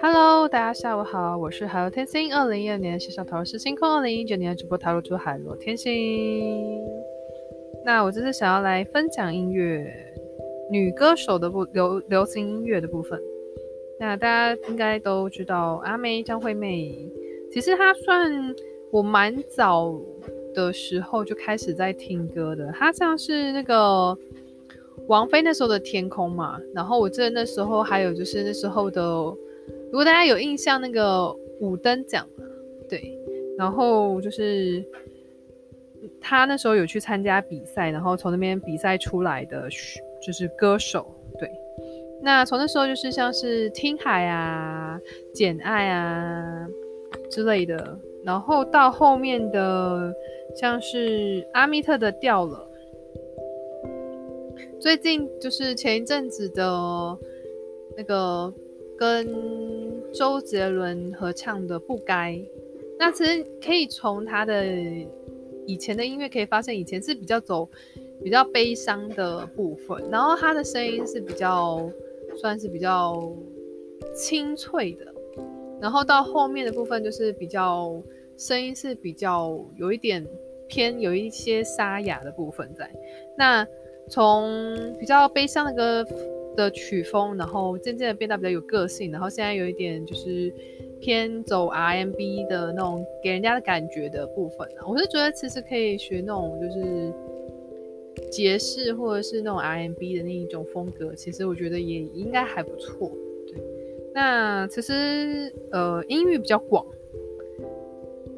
Hello，大家下午好，我是海螺天星。二零一二年线上塔罗师星空，二零一九年的直播塔罗主海螺天星。那我这次想要来分享音乐，女歌手的部流流行音乐的部分。那大家应该都知道阿妹张惠妹，其实她算我蛮早的时候就开始在听歌的。她像是那个王菲那时候的天空嘛，然后我记得那时候还有就是那时候的。如果大家有印象，那个五灯奖，对，然后就是他那时候有去参加比赛，然后从那边比赛出来的就是歌手，对。那从那时候就是像是听海啊、简爱啊之类的，然后到后面的像是阿密特的掉了，最近就是前一阵子的那个。跟周杰伦合唱的《不该》，那其实可以从他的以前的音乐可以发现，以前是比较走比较悲伤的部分，然后他的声音是比较算是比较清脆的，然后到后面的部分就是比较声音是比较有一点偏有一些沙哑的部分在。那从比较悲伤的歌。的曲风，然后渐渐的变得比较有个性，然后现在有一点就是偏走 RMB 的那种给人家的感觉的部分，我是觉得其实可以学那种就是爵士或者是那种 RMB 的那一种风格，其实我觉得也应该还不错。对，那其实呃音域比较广。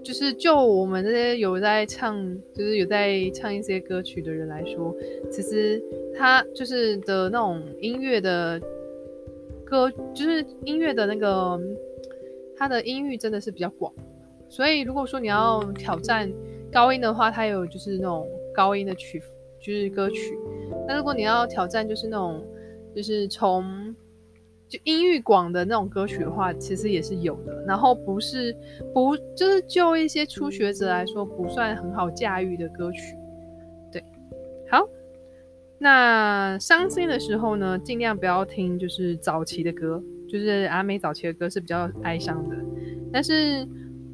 就是就我们这些有在唱，就是有在唱一些歌曲的人来说，其实他就是的那种音乐的歌，就是音乐的那个，他的音域真的是比较广。所以如果说你要挑战高音的话，它有就是那种高音的曲，就是歌曲。那如果你要挑战就是那种，就是从就音域广的那种歌曲的话，其实也是有的。然后不是不就是就一些初学者来说，不算很好驾驭的歌曲。对，好。那伤心的时候呢，尽量不要听就是早期的歌，就是阿妹早期的歌是比较哀伤的。但是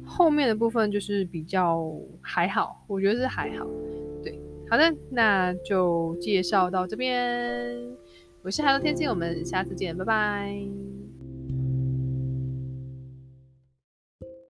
后面的部分就是比较还好，我觉得是还好。对，好的，那就介绍到这边。我是海螺天津，我们下次见，拜拜。